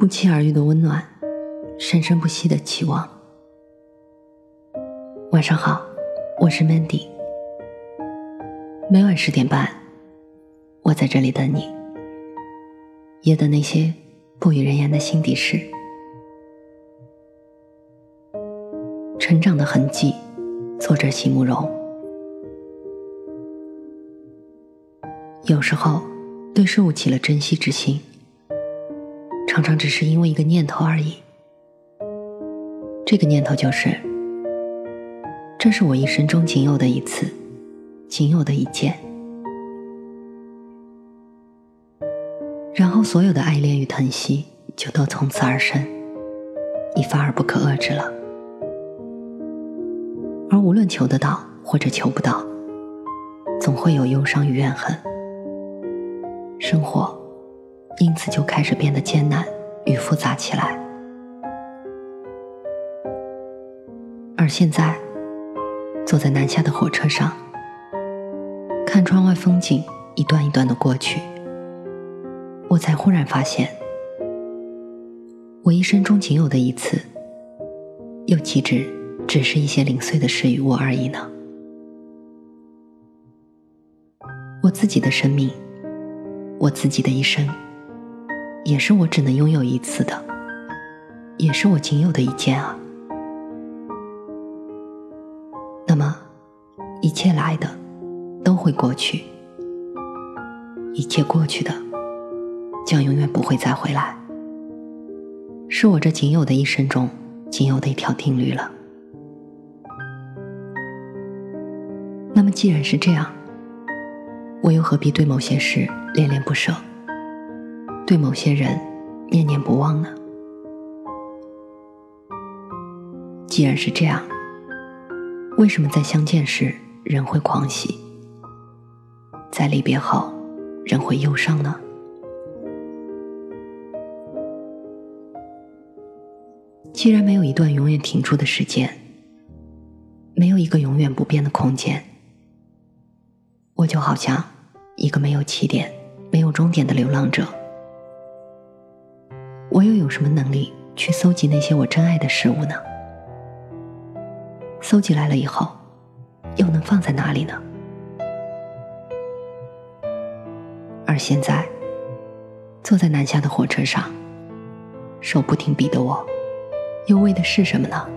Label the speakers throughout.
Speaker 1: 不期而遇的温暖，生生不息的期望。晚上好，我是 Mandy。每晚十点半，我在这里等你，也等那些不与人言的心底事。成长的痕迹，作者席慕容。有时候，对事物起了珍惜之心，常常只是因为一个念头而已。这个念头就是：这是我一生中仅有的一次，仅有的一件。然后，所有的爱恋与疼惜就都从此而生，一发而不可遏制了。而无论求得到或者求不到，总会有忧伤与怨恨。生活因此就开始变得艰难与复杂起来。而现在，坐在南下的火车上，看窗外风景一段一段的过去，我才忽然发现，我一生中仅有的一次，又岂止只是一些零碎的事与物而已呢？我自己的生命。我自己的一生，也是我只能拥有一次的，也是我仅有的一件啊。那么，一切来的都会过去，一切过去的将永远不会再回来，是我这仅有的一生中仅有的一条定律了。那么，既然是这样。我又何必对某些事恋恋不舍，对某些人念念不忘呢？既然是这样，为什么在相见时人会狂喜，在离别后人会忧伤呢？既然没有一段永远停住的时间，没有一个永远不变的空间。我就好像一个没有起点、没有终点的流浪者，我又有什么能力去搜集那些我真爱的事物呢？搜集来了以后，又能放在哪里呢？而现在，坐在南下的火车上，手不停笔的我，又为的是什么呢？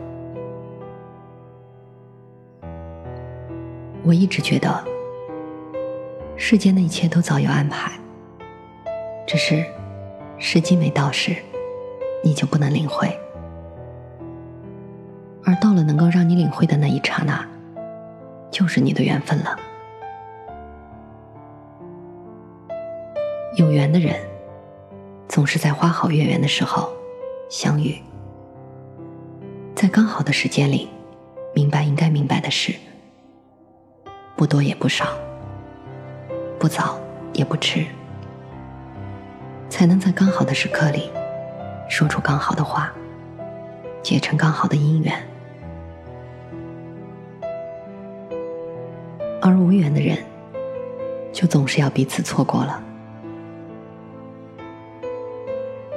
Speaker 1: 我一直觉得。世间的一切都早有安排，只是时机没到时，你就不能领会；而到了能够让你领会的那一刹那，就是你的缘分了。有缘的人，总是在花好月圆的时候相遇，在刚好的时间里，明白应该明白的事，不多也不少。不早也不迟，才能在刚好的时刻里，说出刚好的话，结成刚好的姻缘。而无缘的人，就总是要彼此错过了。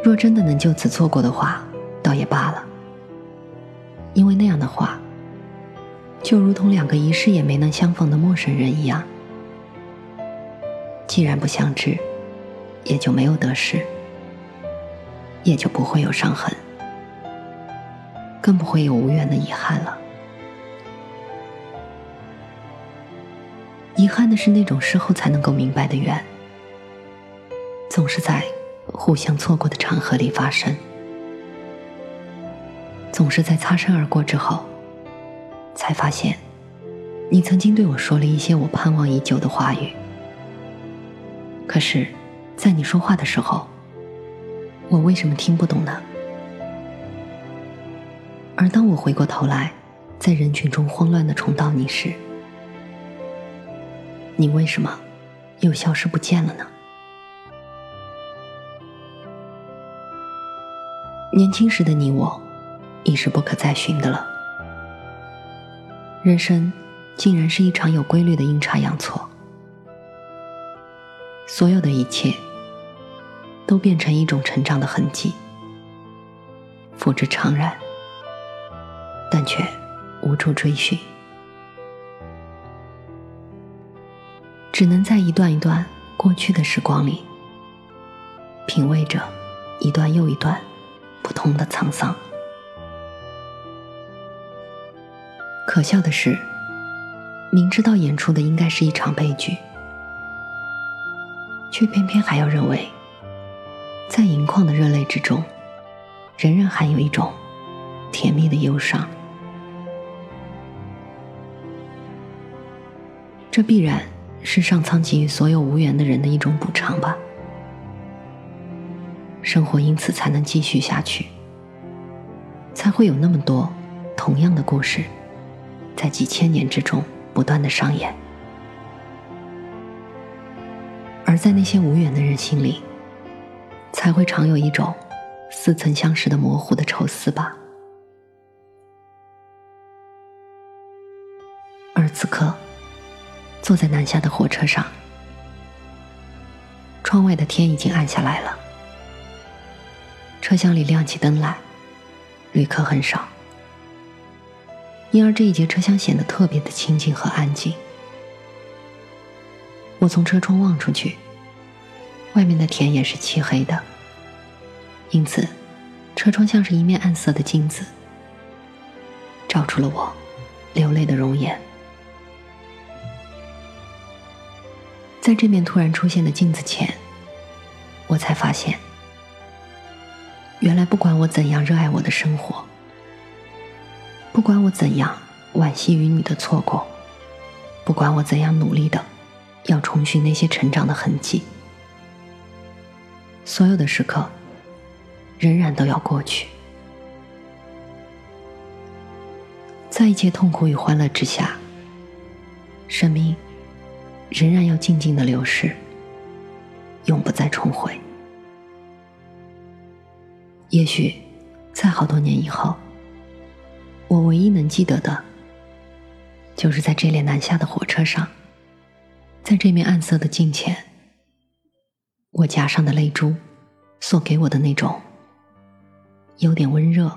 Speaker 1: 若真的能就此错过的话，倒也罢了，因为那样的话，就如同两个一世也没能相逢的陌生人一样。既然不相知，也就没有得失，也就不会有伤痕，更不会有无缘的遗憾了。遗憾的是那种事后才能够明白的缘，总是在互相错过的场合里发生，总是在擦身而过之后，才发现，你曾经对我说了一些我盼望已久的话语。可是，在你说话的时候，我为什么听不懂呢？而当我回过头来，在人群中慌乱的重到你时，你为什么又消失不见了呢？年轻时的你我，已是不可再寻的了。人生，竟然是一场有规律的阴差阳错。所有的一切，都变成一种成长的痕迹，付之怅然，但却无处追寻，只能在一段一段过去的时光里，品味着一段又一段不同的沧桑。可笑的是，明知道演出的应该是一场悲剧，却偏偏还要认为，在盈眶的热泪之中。仍然含有一种甜蜜的忧伤，这必然是上苍给予所有无缘的人的一种补偿吧。生活因此才能继续下去，才会有那么多同样的故事，在几千年之中不断的上演，而在那些无缘的人心里，才会常有一种。似曾相识的模糊的愁思吧。而此刻，坐在南下的火车上，窗外的天已经暗下来了，车厢里亮起灯来，旅客很少，因而这一节车厢显得特别的清静和安静。我从车窗望出去，外面的田也是漆黑的。因此，车窗像是一面暗色的镜子，照出了我流泪的容颜。在这面突然出现的镜子前，我才发现，原来不管我怎样热爱我的生活，不管我怎样惋惜与你的错过，不管我怎样努力的要重寻那些成长的痕迹，所有的时刻。仍然都要过去，在一切痛苦与欢乐之下，生命仍然要静静的流逝，永不再重回。也许，在好多年以后，我唯一能记得的，就是在这列南下的火车上，在这面暗色的镜前，我夹上的泪珠，所给我的那种。有点温热，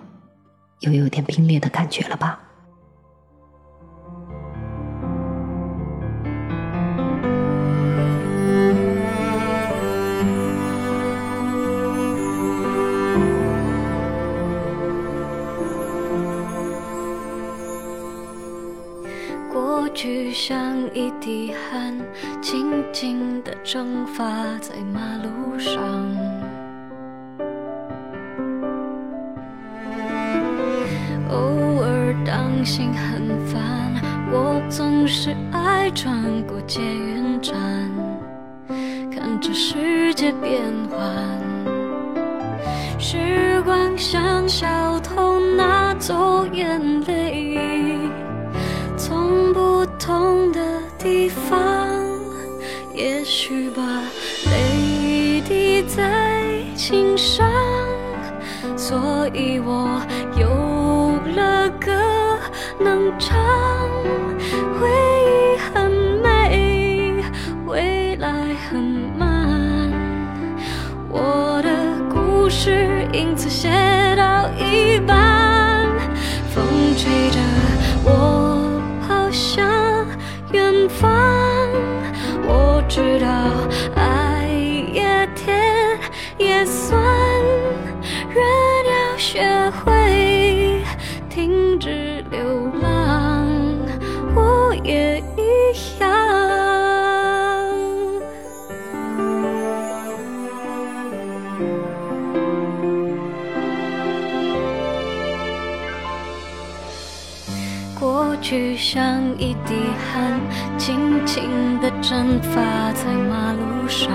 Speaker 1: 又有点冰裂的感觉了吧？
Speaker 2: 过去像一滴汗，静静蒸发在马路上。偶尔当心很烦，我总是爱穿过捷运站，看着世界变幻。时光像小偷拿走眼泪，从不同的地方，去吧泪滴在琴上，所以我有了歌。能唱，回忆很美，未来很慢，我的故事因此写到一半，风吹着去像一滴汗，轻轻地蒸发在马路上。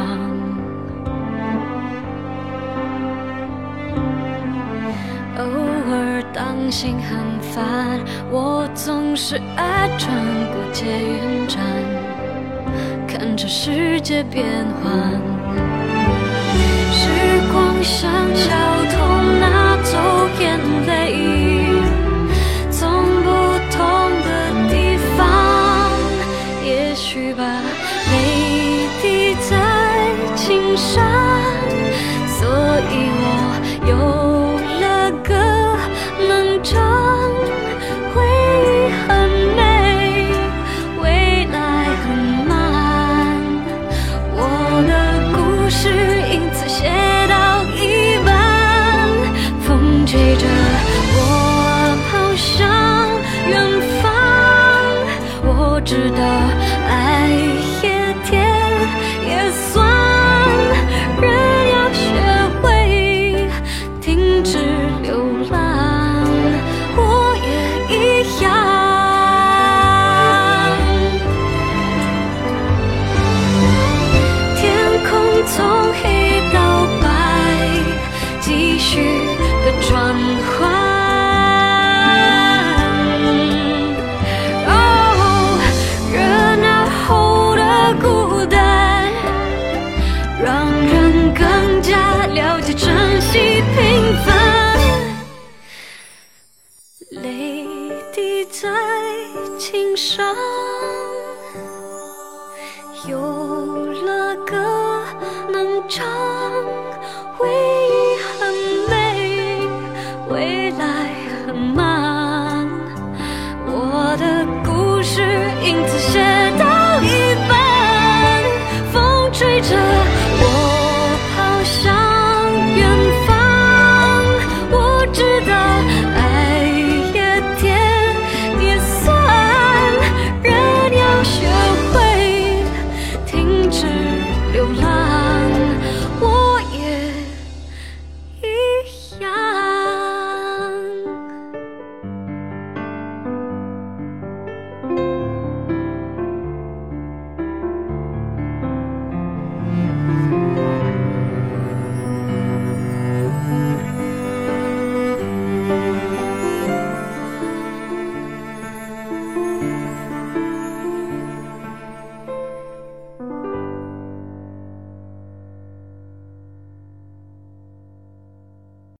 Speaker 2: 偶尔当心很烦，我总是爱穿过捷运站，看着世界变幻。时光像小偷拿走眼泪，知道心上。有了歌能唱，